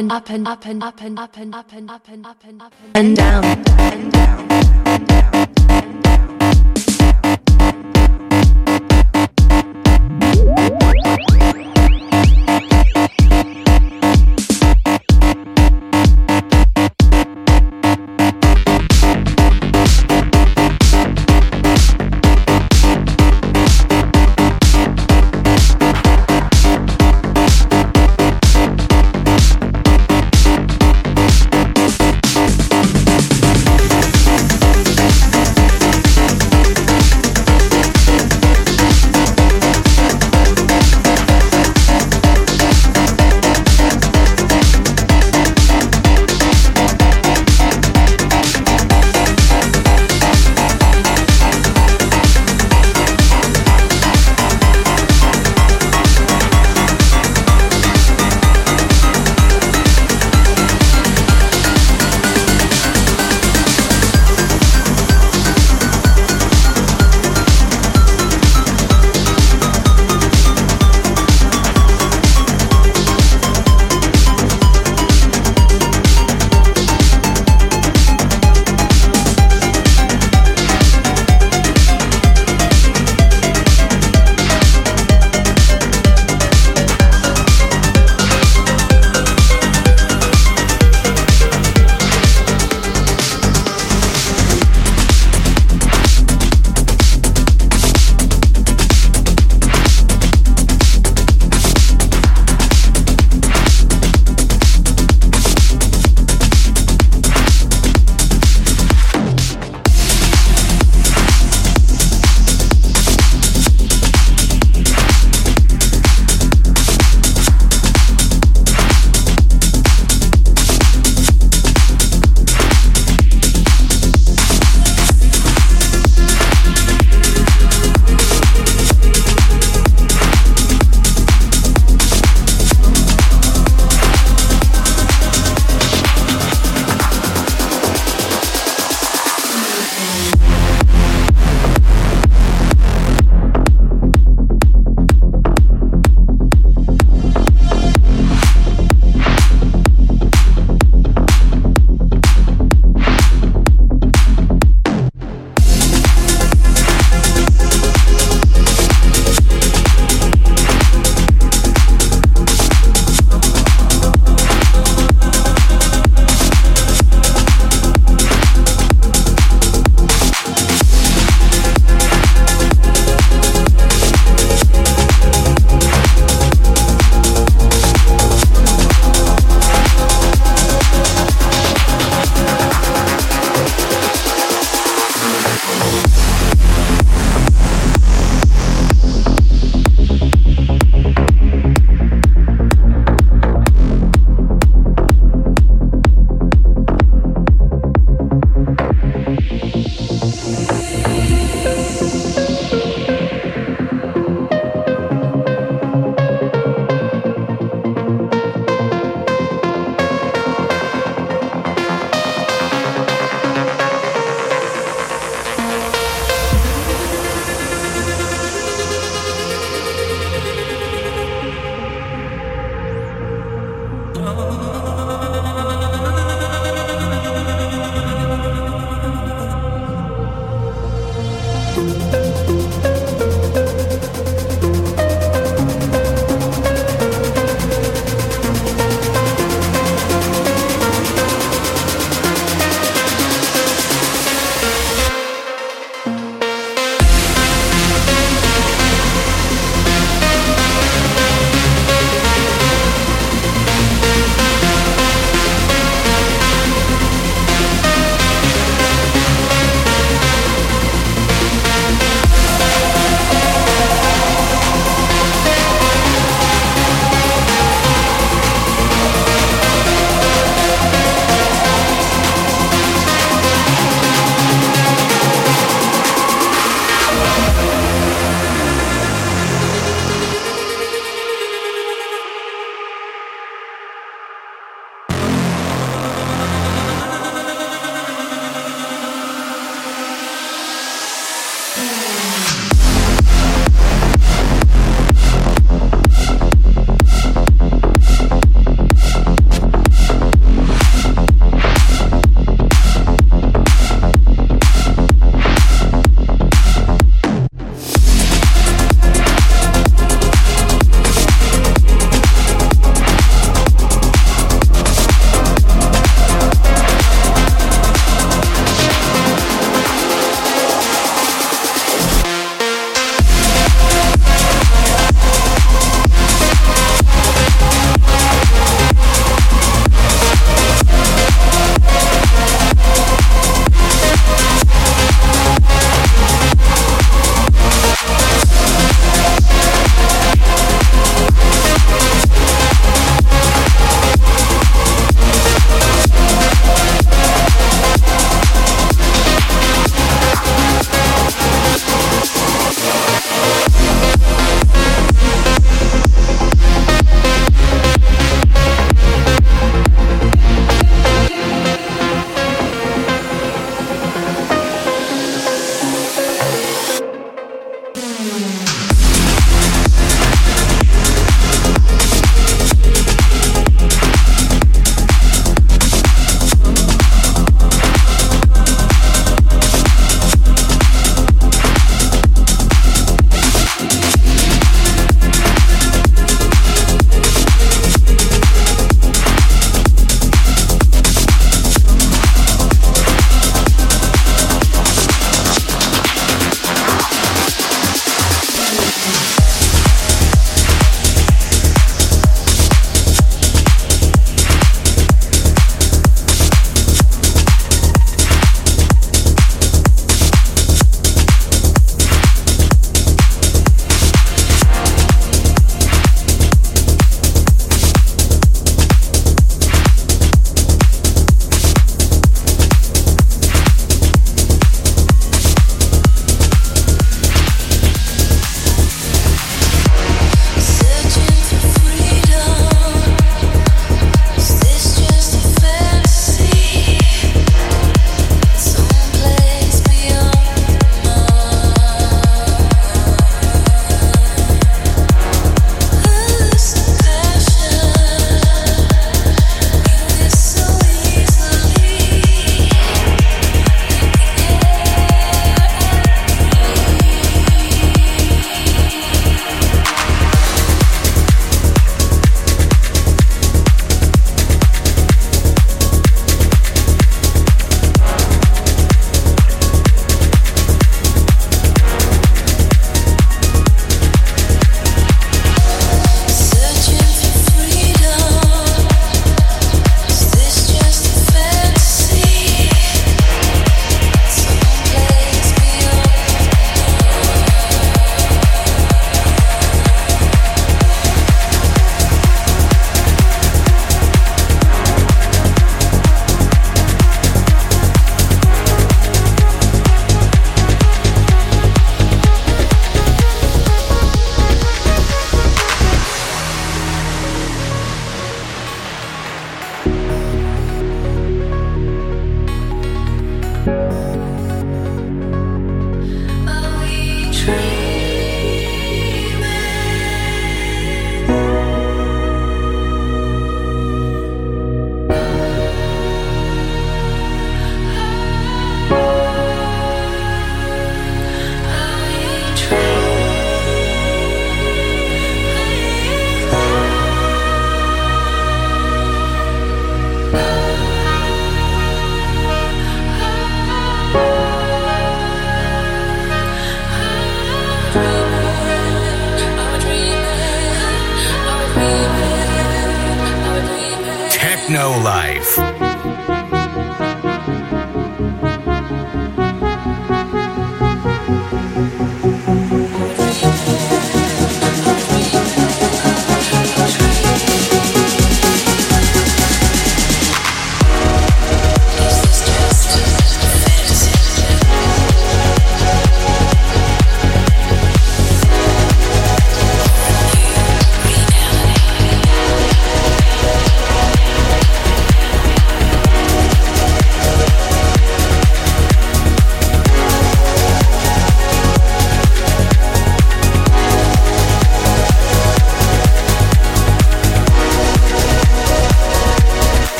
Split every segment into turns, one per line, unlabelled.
And up and up and up and up and up and up and up and up and down and down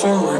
forward